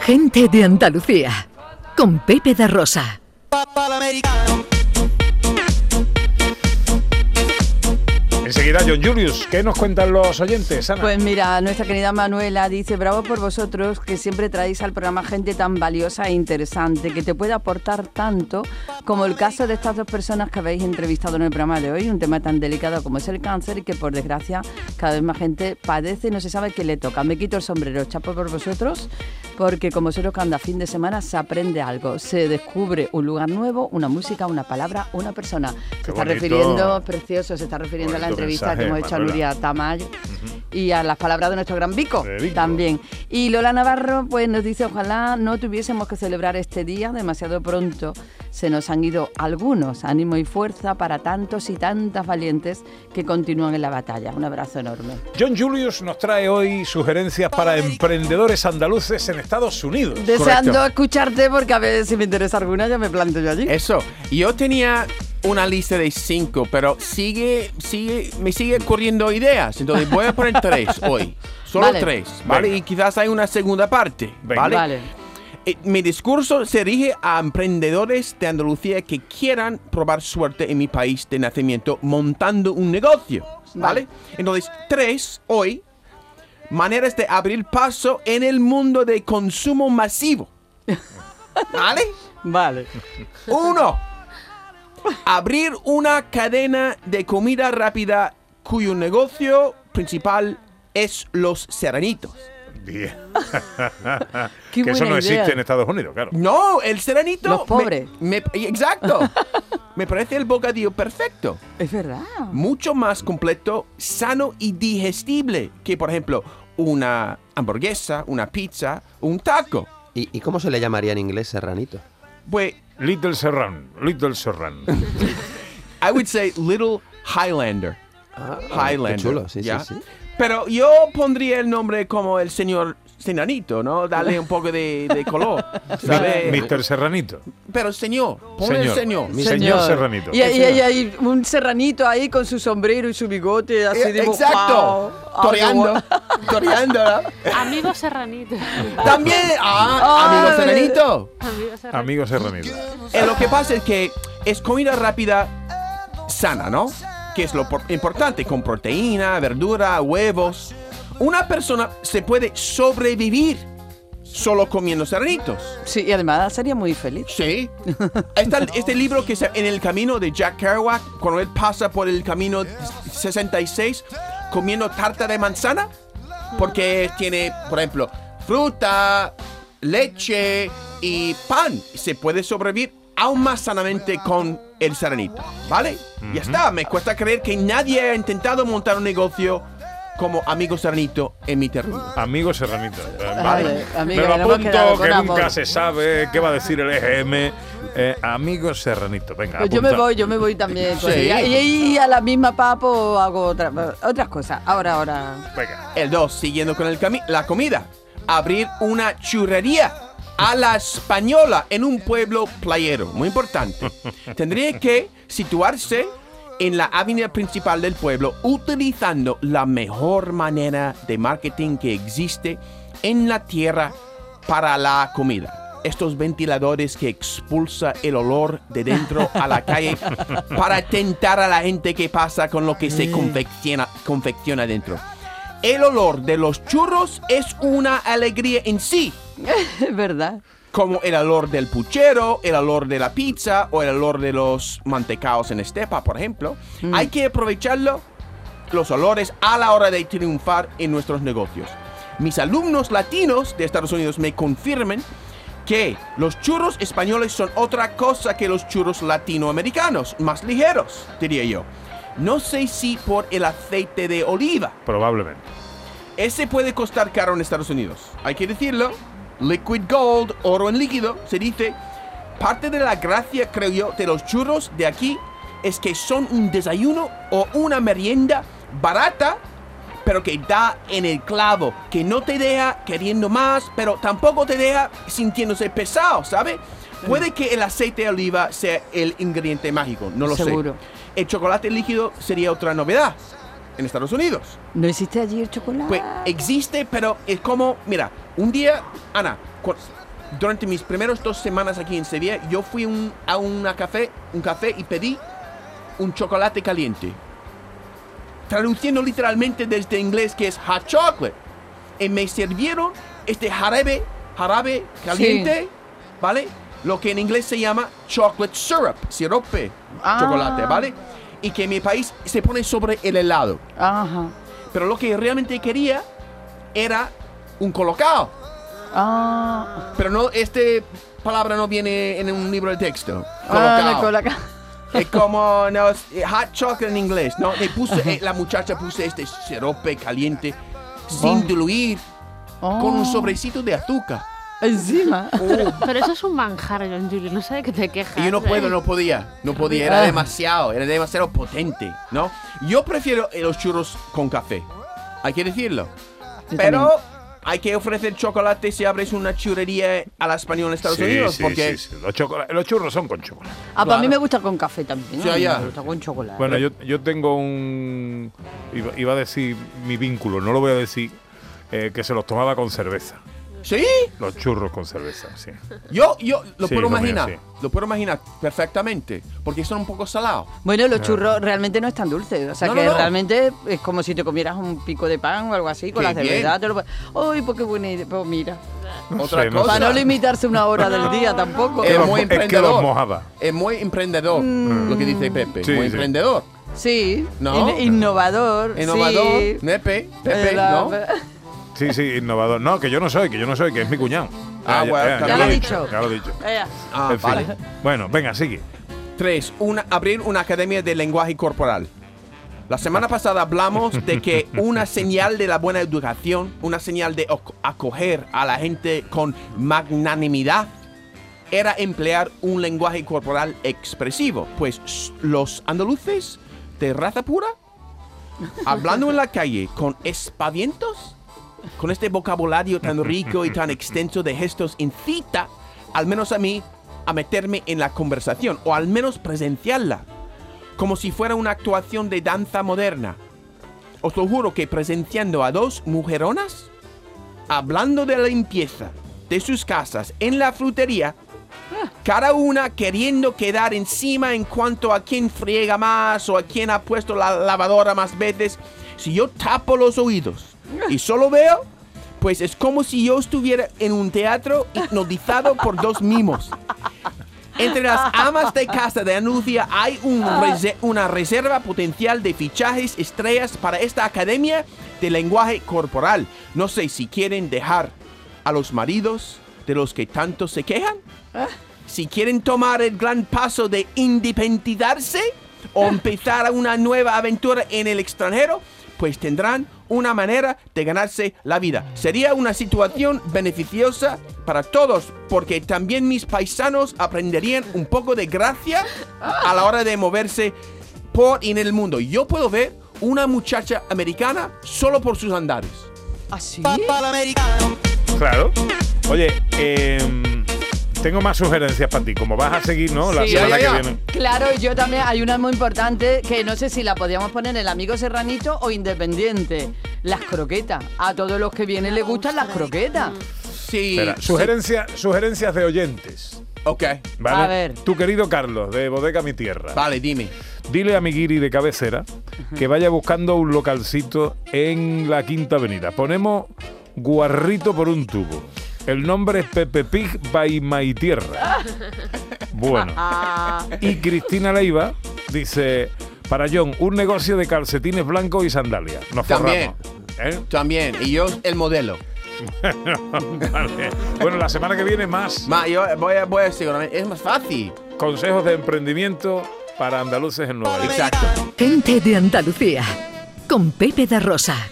Gente de Andalucía, con Pepe da Rosa. Enseguida, John Julius, ¿qué nos cuentan los oyentes, Ana? Pues mira, nuestra querida Manuela dice, bravo por vosotros que siempre traéis al programa gente tan valiosa e interesante, que te puede aportar tanto como el caso de estas dos personas que habéis entrevistado en el programa de hoy, un tema tan delicado como es el cáncer y que por desgracia cada vez más gente padece y no se sabe qué le toca. Me quito el sombrero, chapo por vosotros, porque como solo cada fin de semana se aprende algo, se descubre un lugar nuevo, una música, una palabra, una persona. Se está bonito. refiriendo, precioso, se está refiriendo a la entrevista mensaje, que hemos hecho a. Nuria Tamayo y a las palabras de nuestro gran Vico, también. Y Lola Navarro pues nos dice, ojalá no tuviésemos que celebrar este día demasiado pronto. Se nos han ido algunos. Ánimo y fuerza para tantos y tantas valientes que continúan en la batalla. Un abrazo enorme. John Julius nos trae hoy sugerencias para emprendedores andaluces en Estados Unidos. Deseando Correcto. escucharte porque a ver si me interesa alguna, ya me planteo yo allí. Eso. Yo tenía una lista de cinco, pero sigue, sigue, me sigue corriendo ideas. Entonces voy a poner tres hoy. Solo Vale. tres, ¿vale? Venga. Y quizás hay una segunda parte, Venga. ¿vale? Vale. Eh, Mi discurso se dirige a emprendedores de Andalucía que quieran probar suerte en mi país de nacimiento montando un negocio, ¿vale? Vale. Entonces, tres hoy, maneras de abrir paso en el mundo de consumo masivo. ¿Vale? Vale. Uno, abrir una cadena de comida rápida cuyo negocio principal es los serranitos. Bien. Qué que eso no idea. existe en Estados Unidos, claro. No, el serenito. Los me- pobres. me- exacto. me parece el bocadillo perfecto. Es verdad. Mucho más completo, sano y digestible que, por ejemplo, una hamburguesa, una pizza, un taco. ¿Y, y cómo se le llamaría en inglés serranito? Pues, Little Serran, Little Serran. I would say Little Highlander. Ah, Highlander. Qué chulo, sí, sí, sí. Pero yo pondría el nombre como el señor Senanito, ¿no? Darle un poco de, de color. ¿sabe? Mr. Serranito. Pero señor, ponle el señor. Mi señor, Serranito. Y, y- y hay un serranito ahí con su sombrero y su bigote así Eh. Exacto. Qué Toreando. Toreando. ¿no? Amigo serranito. También. Ah, Ah, amigo vale. Senanito. Amigo serranito. Amigo Serranito. Eh, lo que pasa es que es comida rápida sana, ¿no? Que es lo por- importante, con proteína, verdura, huevos. Una persona se puede sobrevivir solo comiendo serranitos. Sí, y además sería muy feliz. Sí. Está este libro que es En el camino de Jack Kerouac, cuando él pasa por el camino 66 comiendo tarta de manzana, porque tiene, por ejemplo, fruta, leche y pan. Se puede sobrevivir aún más sanamente con el serenito, ¿vale? Ya está, me cuesta creer que nadie ha intentado montar un negocio como Amigo Serenito en mi terreno. Amigo Serranito. Vale, amigo, Me lo apunto, que amor. nunca se sabe qué va a decir el EGM. Eh, amigo Serranito, venga. Pues yo me voy, yo me voy también. con Sí. Y, y a la misma papo hago otra- otras cosas. Ahora, ahora. Venga. El 2, siguiendo con el cami- la comida. Abrir una churrería a la española en un pueblo playero. Muy importante. Tendría que situarse en la avenida principal del pueblo utilizando la mejor manera de marketing que existe en la tierra para la comida. Estos ventiladores que expulsa el olor de dentro a la calle para tentar a la gente que pasa con lo que se confecciona, confecciona dentro. El olor de los churros es una alegría en sí, Es verdad. Como el olor del puchero, el olor de la pizza o el olor de los mantecaos en estepa, por ejemplo. Hay que aprovecharlo, los olores, a la hora de triunfar en nuestros negocios. Mis alumnos latinos de Estados Unidos me confirman que los churros españoles son otra cosa que los churros latinoamericanos, más ligeros, diría yo. No sé si por el aceite de oliva. Probablemente. Ese puede costar caro en Estados Unidos. Hay que decirlo. Liquid gold, oro en líquido, se dice. Parte de la gracia, creo yo, de los churros de aquí es que son un desayuno o una merienda barata, pero que da en el clavo, que no te deja queriendo más, pero tampoco te deja sintiéndose pesado, ¿sabe? Puede que el aceite de oliva sea el ingrediente mágico, no lo Seguro. sé. El chocolate líquido sería otra novedad en Estados Unidos. ¿No existe allí el chocolate? Pues existe, pero es como, mira, un día, Ana, durante mis primeros dos semanas aquí en Sevilla, yo fui un- a una café, un café y pedí un chocolate caliente. Traduciendo literalmente desde inglés que es hot chocolate. Y me sirvieron este jarabe, jarabe caliente, ¿vale? Lo que en inglés se llama chocolate syrup, sirope, Ah. chocolate, ¿vale? Y que mi país se pone sobre el helado. Ajá. Pero lo que realmente quería era un colocado. Ah, Pero no, este palabra no viene en un libro de texto. ah, Colocado. coloca- Es como no, eh, hot chocolate en inglés, ¿no? Le puse, eh, la muchacha puso este sirope caliente sin Oh. diluir Oh. con un sobrecito de azúcar. Encima. Pero eso es un manjar, John Julio. No sé de qué te quejas. Y yo no puedo, no podía, no podía, era Ah. demasiado, era demasiado potente, ¿no? Yo prefiero los churros con café, hay que decirlo. Yo Pero también. hay que ofrecer chocolate si abres una churrería a la española en Estados Sí, Unidos, sí, porque sí, sí. Los, chocola- los churros son con chocolate. Ah, para Claro. mí me gusta con café también. Sí, ¿no? ya. Me gusta con chocolate. Bueno, yo, yo tengo un. Iba, iba a decir mi vínculo, no lo voy a decir, eh, que se los tomaba con cerveza. Sí, Los churros con cerveza, sí. yo, yo lo Sí, puedo lo mío, imaginar, sí. lo puedo imaginar perfectamente, porque son un poco salados. Bueno, los churros realmente no es tan dulce. O sea No, que no, no. realmente es como si te comieras un pico de pan o algo así con Qué la cerveza. Te lo Uy, pues qué buena idea. Pues mira. No Otra sé, cosa. Para no limitarse una hora del día tampoco. Es muy emprendedor. Es muy emprendedor, lo que dice Pepe, Sí, muy sí. emprendedor. Sí. ¿No? In- innovador. Innovador, sí. Nepe, Pepe, Eh, ¿no? Sí, sí, innovador. No, que yo no soy, que yo no soy, que es mi cuñado. Ah, bueno, ya, ya lo lo he dicho. dicho. Ya lo he dicho. Eh, Ah, En fin. vale. Bueno, venga, sigue. Tres, una, abrir una academia de lenguaje corporal. La semana pasada hablamos de que una señal de la buena educación, una señal de acoger a la gente con magnanimidad, era emplear un lenguaje corporal expresivo. Pues los andaluces de raza pura, hablando en la calle con espavientos, con este vocabulario tan rico y tan extenso de gestos, incita, al menos a mí, a meterme en la conversación, o al menos presenciarla, como si fuera una actuación de danza moderna. Os lo juro que presenciando a dos mujeronas, hablando de la limpieza de sus casas en la frutería, cada una queriendo quedar encima en cuanto a quién friega más o a quién ha puesto la lavadora más veces, si yo tapo los oídos y solo veo, pues es como si yo estuviera en un teatro hipnotizado por dos mimos. Entre las amas de casa de Andalucía hay un rese- una reserva potencial de fichajes estrellas para esta academia de lenguaje corporal. No sé si quieren dejar a los maridos de los que tanto se quejan. Si quieren tomar el gran paso de independizarse o empezar una nueva aventura en el extranjero, pues tendrán una manera de ganarse la vida. Sería una situación beneficiosa para todos, porque también mis paisanos aprenderían un poco de gracia a la hora de moverse por en el mundo. Yo puedo ver una muchacha americana solo por sus andares. ¿Así? Claro. Oye, em, tengo más sugerencias para ti. Como vas a seguir, ¿no? La Sí. semana ya. que viene. Claro, yo también hay una muy importante que no sé si la podíamos poner en el amigo serranito o independiente. Las croquetas. A todos los que vienen les gustan las croquetas. Sí. Espera, sí. sugerencia- sugerencias de oyentes. Ok. ¿Vale? A ver. Tu querido Carlos, de Bodega Mi Tierra. Vale, dime. Dile a mi guiri de cabecera que vaya buscando un localcito en la Quinta Avenida. Ponemos Guarrito por un tubo. El nombre es Pepe Pig by My Tierra. Bueno. Y Cristina Leiva dice, para John, un negocio de calcetines blancos y sandalias. Nos También. forramos. ¿Eh? También. Y yo el modelo. Vale. Bueno, la semana que viene más Ma, yo voy a, voy a decir, es más fácil. consejos de emprendimiento para andaluces en Nueva York. Exacto. Gente de Andalucía. Con Pepe da Rosa.